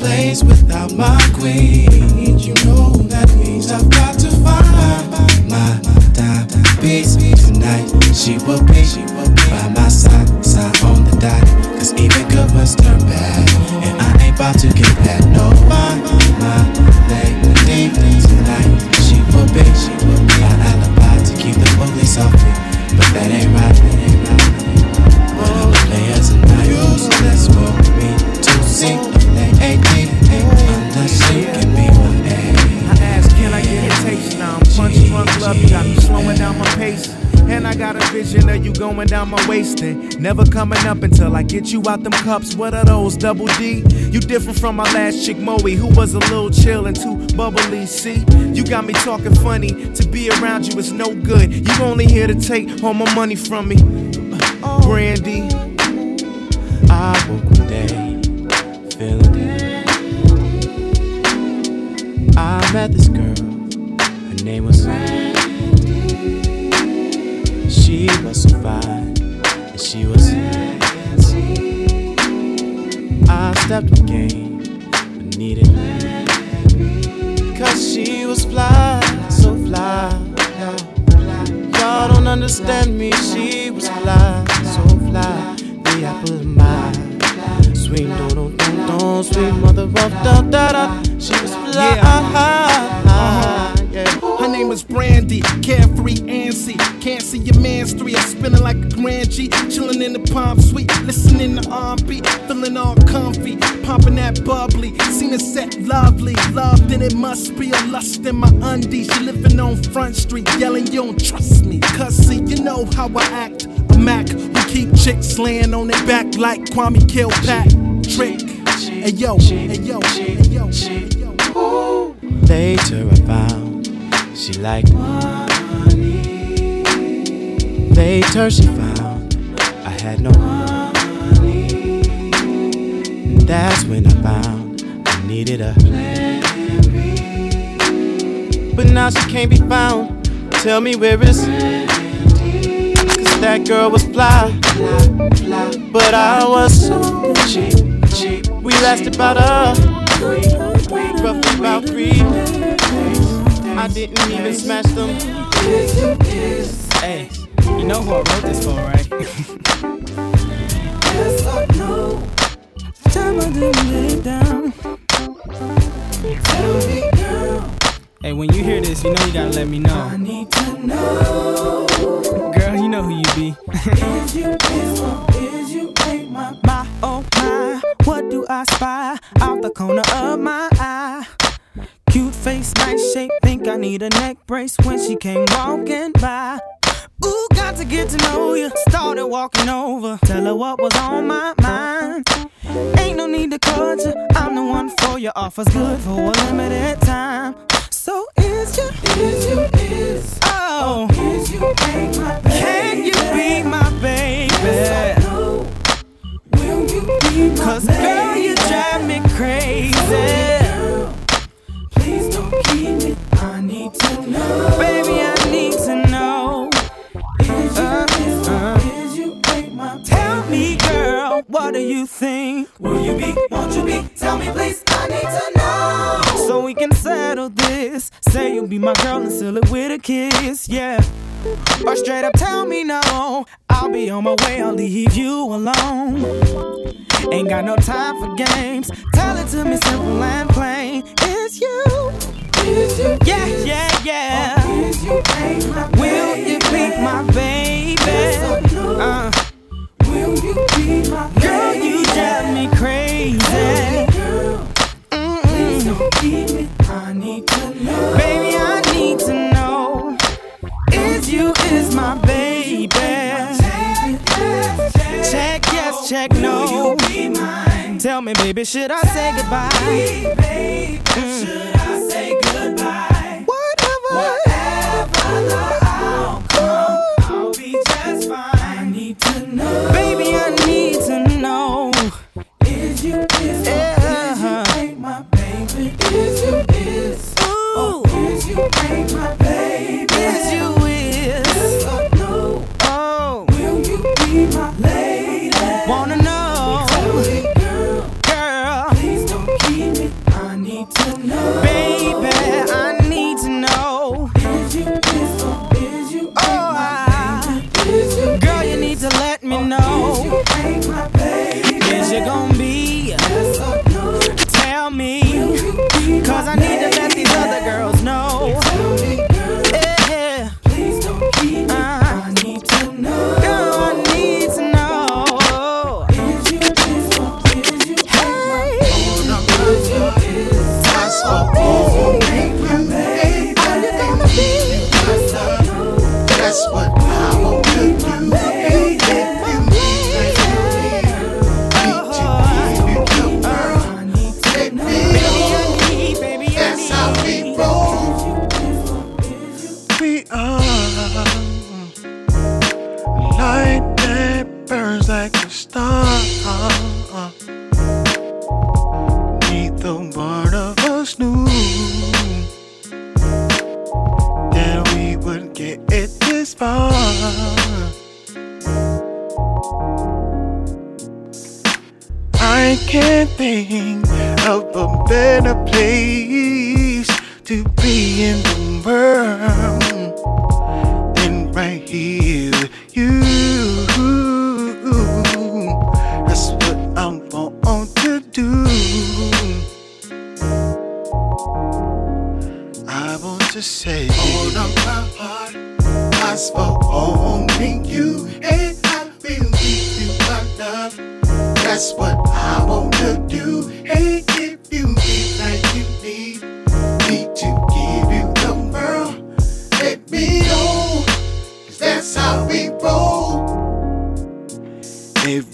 place without my queen. You know that means I've got to find my time piece tonight. She will be by my side, side on the dot. Cause even good must turn bad. And I ain't about to get that. Coming up until I get you out them cups. What are those, double D? You different from my last chick, Moe, who was a little chill and too bubbly. See, you got me talking funny. To be around you is no good. You only here to take all my money from me. Brandy. I woke one day feeling I met this understand me, she was fly, so fly. The apple of my. Sweet don't, don't, don't, sweet mother of da da da. She was fly, yeah. Ah, ah, ah. Is Brandy, carefree antsy. Can't see your man's three. I'm spinning like a grand G, chilling in the palm suite, listening to R&B, feeling all comfy, pumping that bubbly. Seen it set lovely, loved and it must be a lust in my undies. She living on Front Street, yelling you don't trust me. Cause see, you know how I act. A Mac who keep chicks laying on their back like Kwame Kilpatrick. Hey yo, hey yo, hey yo, hey yo. Later I found she liked money. Later she found I had no money. And that's when I found I needed a plan B. But now she can't be found. Tell me where is Cause that girl was fly. But I was so cheap. We lasted about a week, roughly about three. I didn't even smash them. Hey, you know who I wrote this for, right? Time I didn't lay down. Tell me, girl, Hey, when you hear this, you know you gotta let me know. I need to know. Girl, you know who you be. Is you, is or is you ain't my my oh my? What do I spy out the corner of my eye? Face, nice shape, think I need a neck brace when she came walking by. Ooh, got to get to know you. Started walking over, tell her what was on my mind. Ain't no need to cut you. I'm the one for your offers, good for a limited time. So is you, is you, is oh, is you ain't my baby? Can you be my baby? Yes or no? Will you be my Cause girl, you drive me crazy. Ain't uh, uh. my Tell me, girl, what do you think? Will you be? Won't you be? Tell me, please. I need to know. So we can settle this. Say you'll be my girl and seal it with a kiss, yeah. Or straight up tell me no. I'll be on my way, I'll leave you alone. Ain't got no time for games. Tell it to me simple and plain. It's you. Yeah, yeah, yeah. Will you be my baby? Will you be my girl? You drive me crazy. Mm-mm. I need to know. Baby, I need to know. Is you is my baby? Check yes, check no. Tell me, baby, should I say goodbye?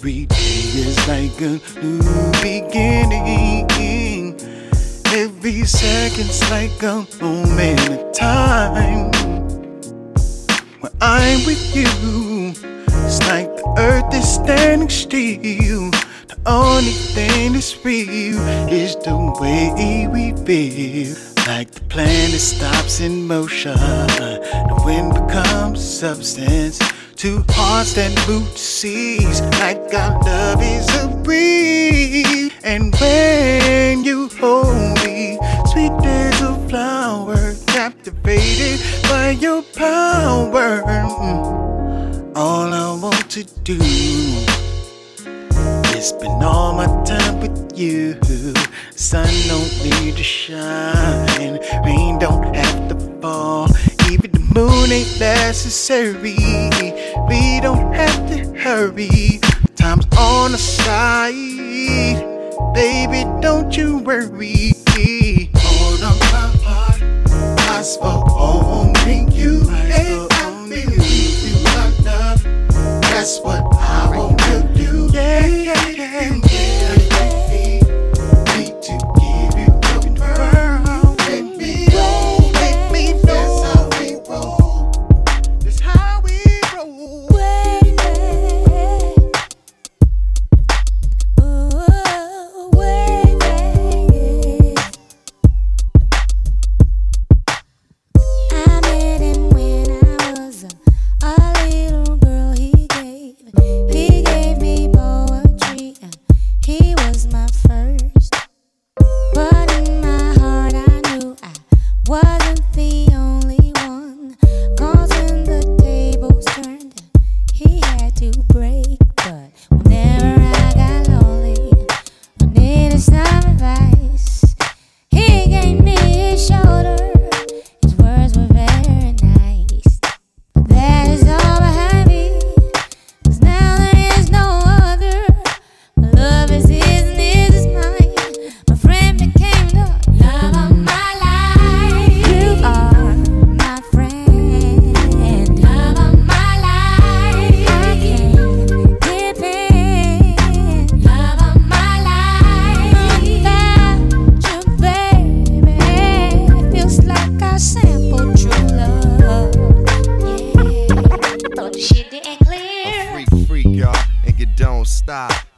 Every day is like a new beginning. Every second's like a moment of time. When I'm with you, it's like the earth is standing still. The only thing that's real is the way we feel. Like the planet stops in motion, the wind becomes substance. Two hearts that move to seas, like our love is a breeze. And when you hold me, sweet as a flower, captivated by your power. Mm. All I want to do is spend all my time with you. Sun don't need to shine, rain don't have to fall. Moon ain't necessary. We don't have to hurry. Time's on our side, baby. Don't you worry. Hold up my heart, ask for only you, and I give you my love. That's what I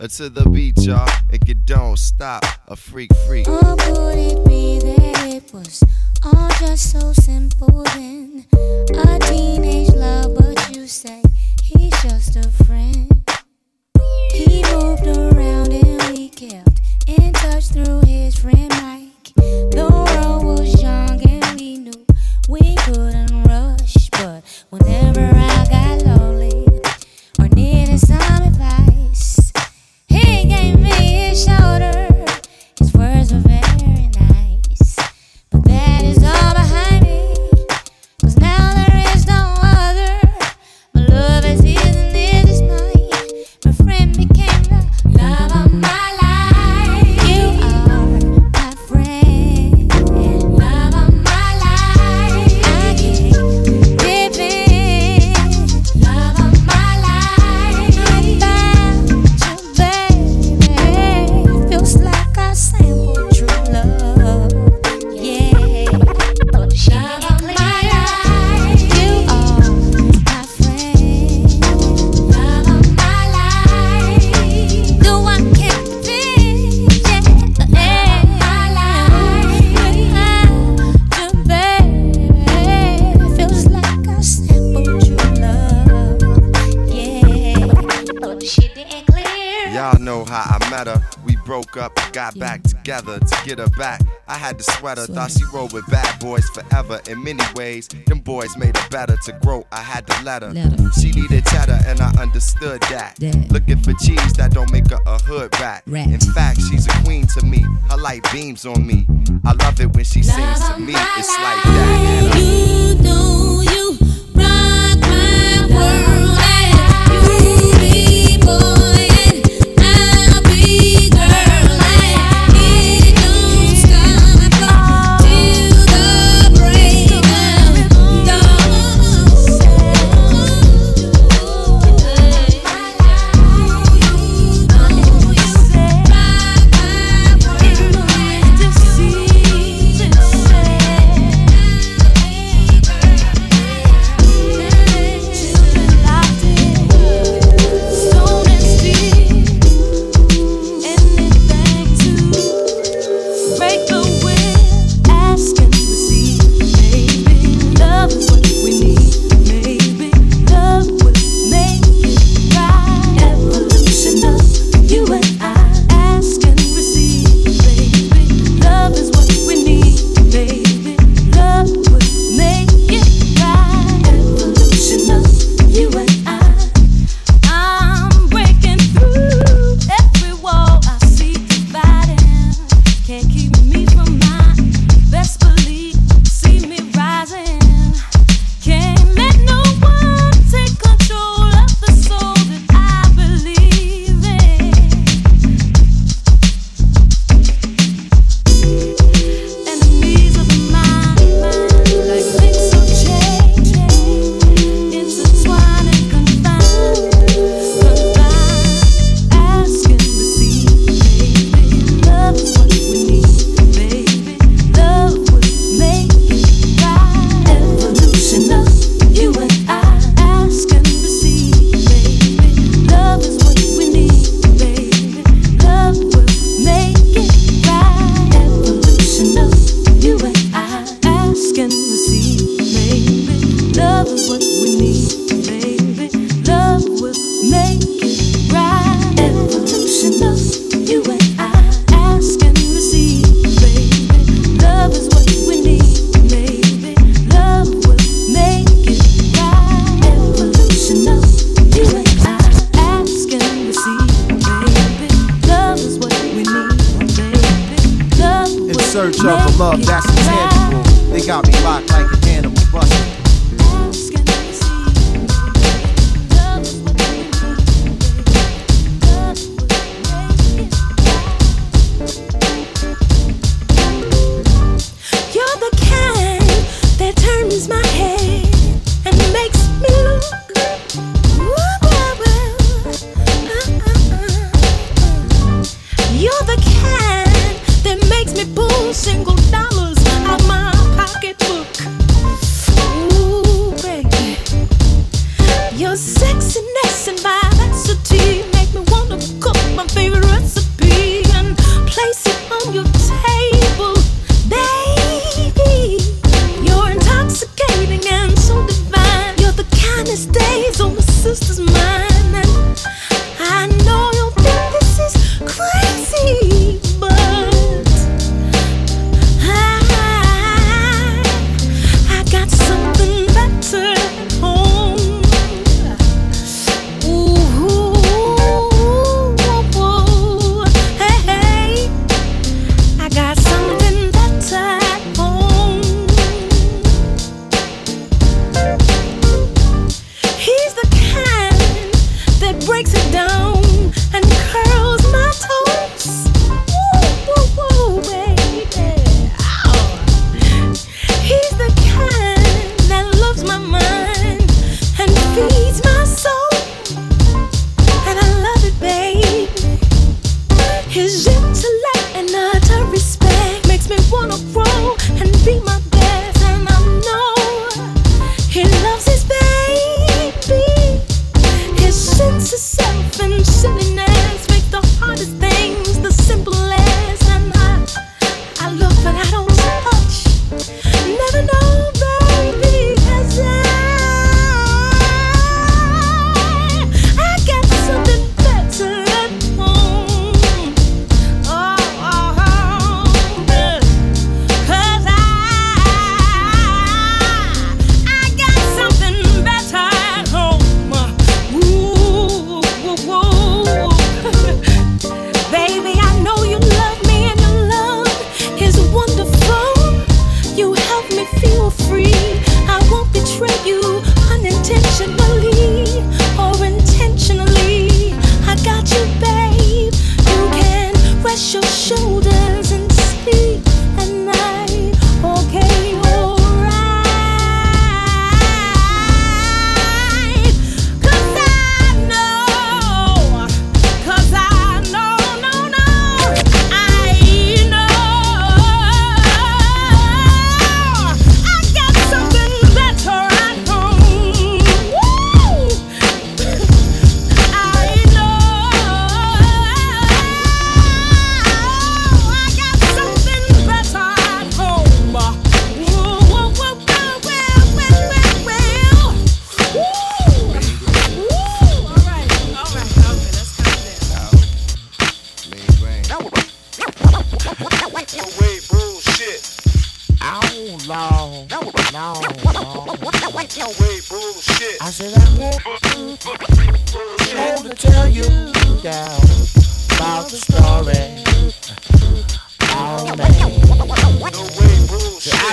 to the beat, y'all, and you don't stop. A freak, freak. Or could it be that it was all just so simple then? A teenage love, but you say he's just a friend. He moved around and we kept in touch through his friend Mike. up, got back together to get her back. I had to sweat her. thought she rolled with bad boys forever. In many ways, them boys made her better. To grow, I had to let her. She needed cheddar, and I understood that. Looking for cheese that don't make her a hood rat. In fact, she's a queen to me. Her light beams on me. I love it when she sings to me. It's like that. You know you rock my world. You be.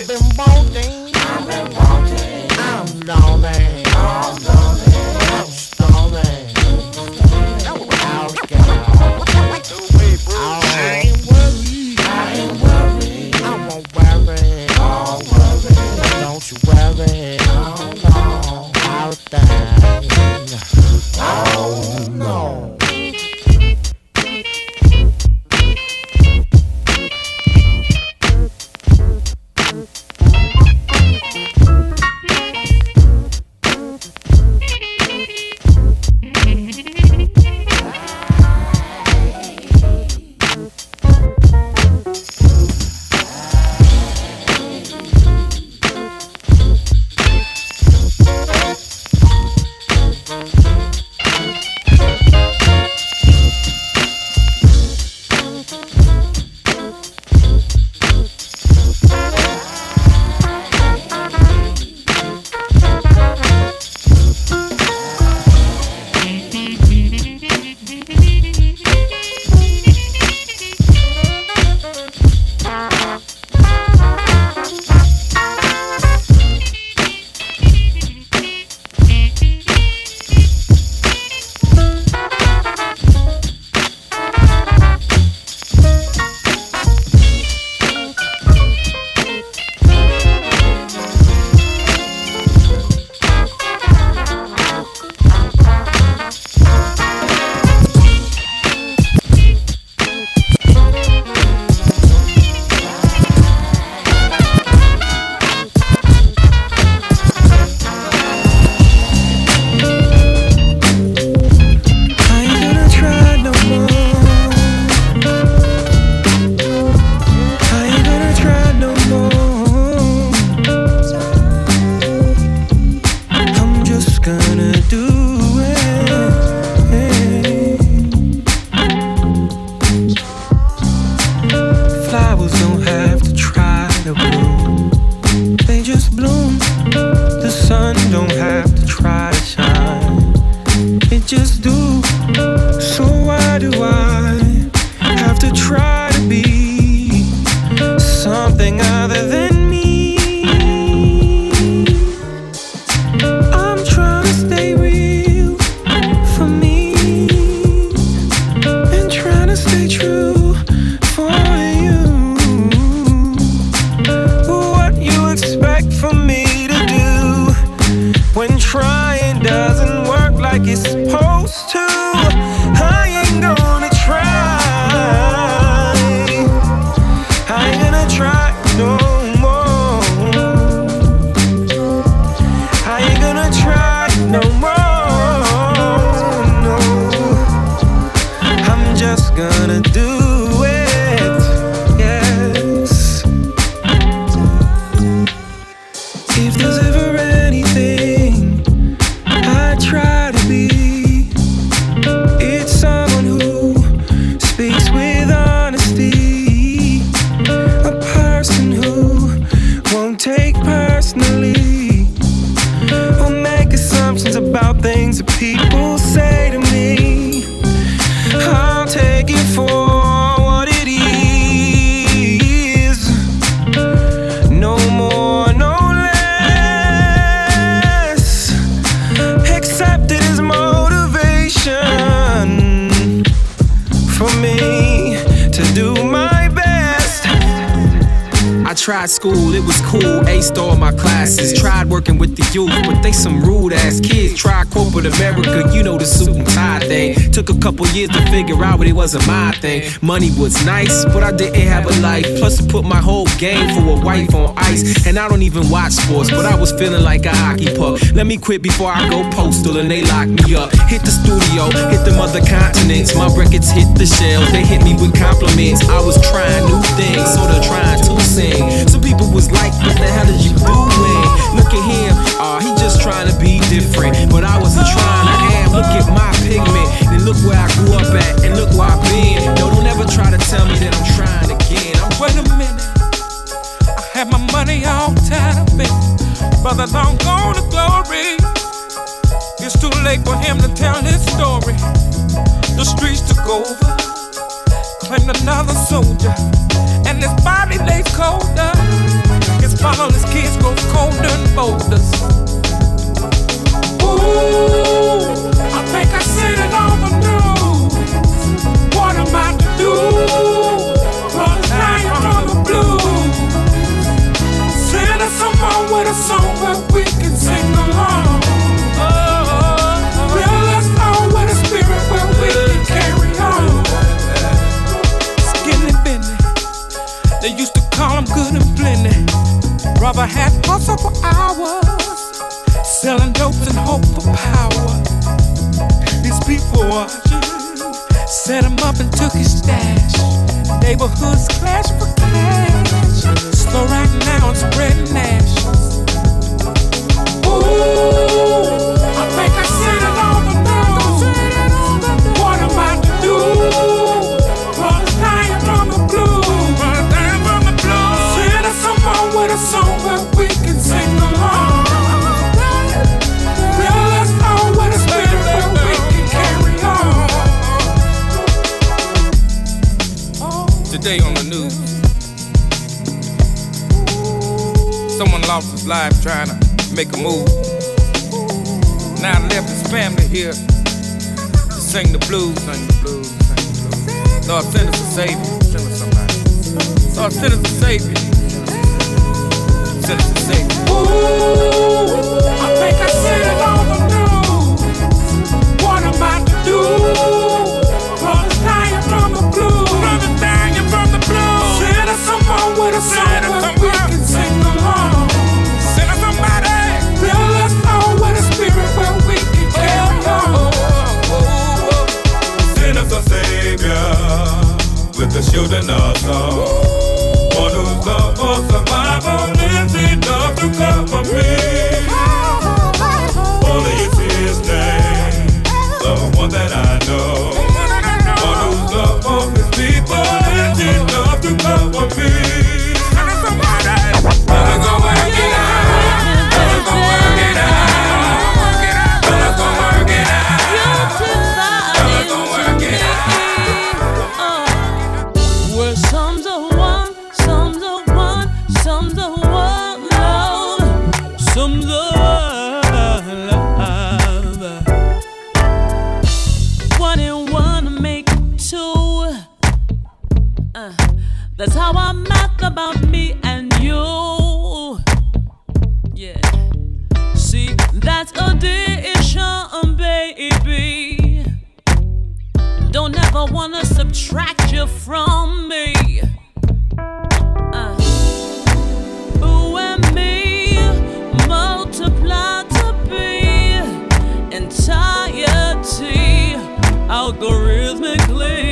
No more, no with the youth, but they some rude ass kids. Tried corporate America, you know the suit and tie thing. Took a couple years to figure out, but it wasn't my thing. Money was nice, but I didn't have a life. Plus, to put my whole game for a wife on ice. And I don't even watch sports, but I was feeling like a hockey puck. Let me quit before I go postal and they lock me up. Hit the studio, hit the other continents. My records hit the shelves, they hit me with compliments. I was trying new things, sorta trying to sing. Some people was like, what the hell are you doing? Look at him, oh, he just trying to be different. But I wasn't trying to am. Look at my pigment, and look where I grew up at, and look where I've been. No, don't ever try to tell me that I'm trying again. I'm Wait a minute. I had my money all tied up in brother long gone to glory. It's too late for him to tell his story. The streets took over, claimed another soldier, and his body lays colder. His fatherless kids grow colder and boulders. Ooh, I think I seen it on the news. What am I to do? Brothers dying from the blues. Send us someone with a song where we can sing along. Brother had hustle for hours, selling dope and hope for power. These people watching set him up and took his stash. Neighborhoods clash for cash. Slow right now and spreading ashes. Ooh, life trying to make a move. Now I left his family here to sing the blues, sing the blues, sing the blues. Lord, send us a savior, send us somebody. Lord, send us a savior. Send us a savior. Ooh, I think I seen it on algorithmically.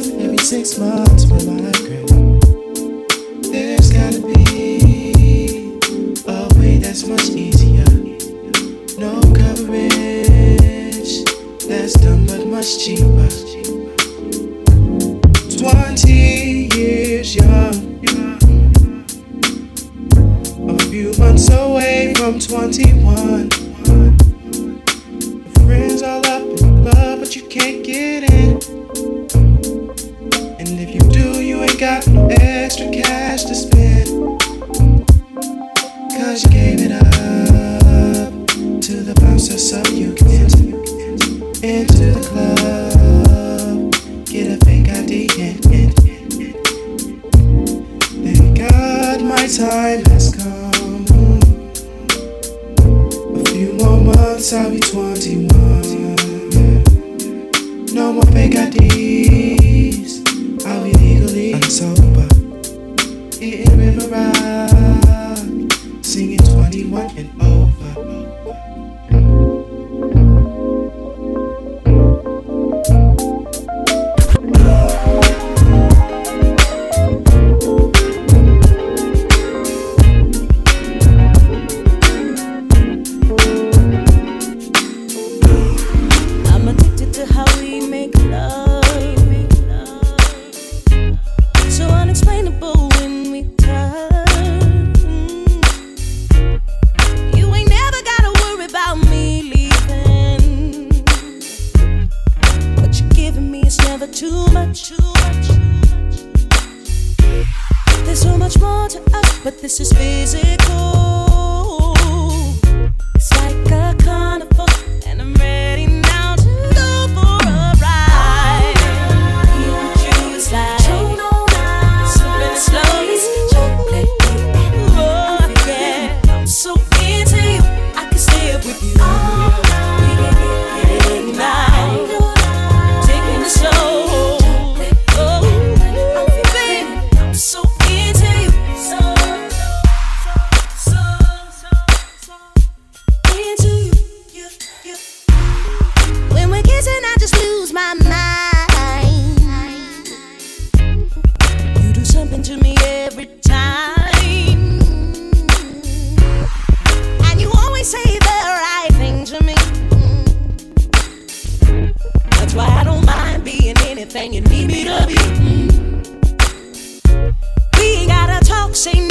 every six months for migraine. There's gotta be a way that's much easier. No coverage that's done but much cheaper. And you need me to be. Mm. We gotta talk, say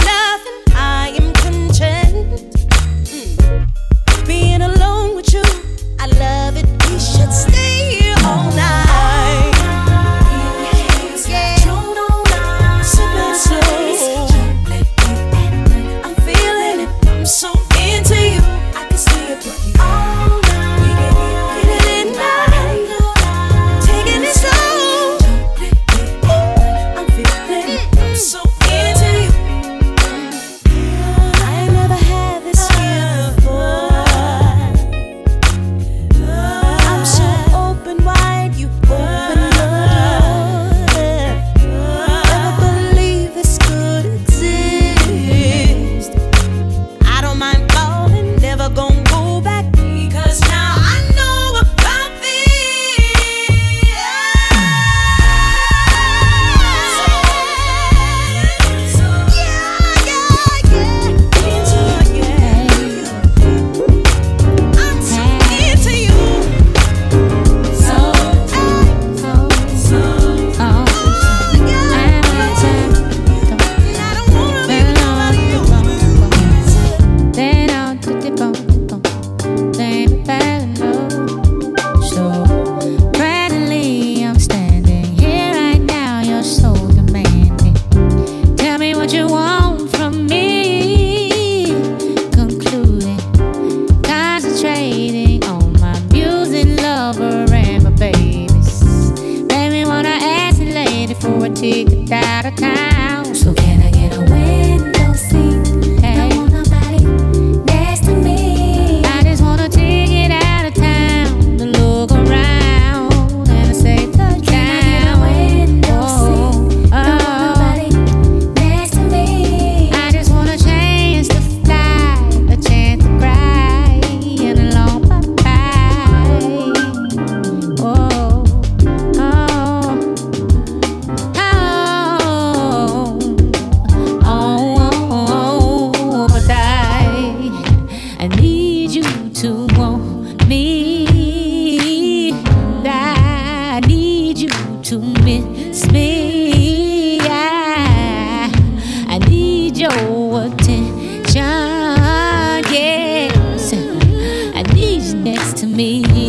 me.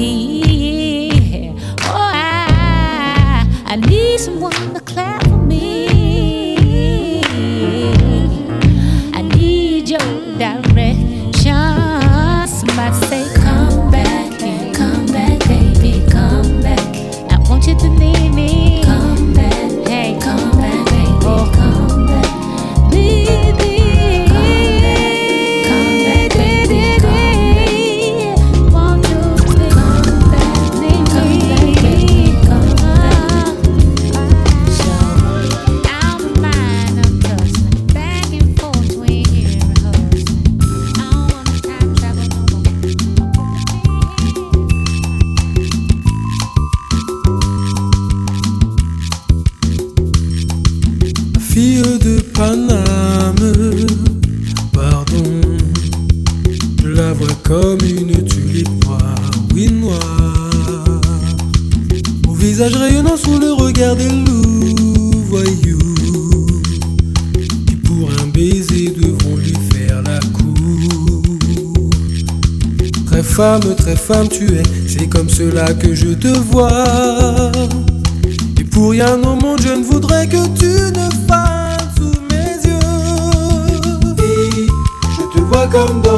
je te vois. Et pour rien au monde, je ne voudrais que tu ne fasses sous mes yeux. Et je te vois comme dans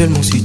hermosísimo.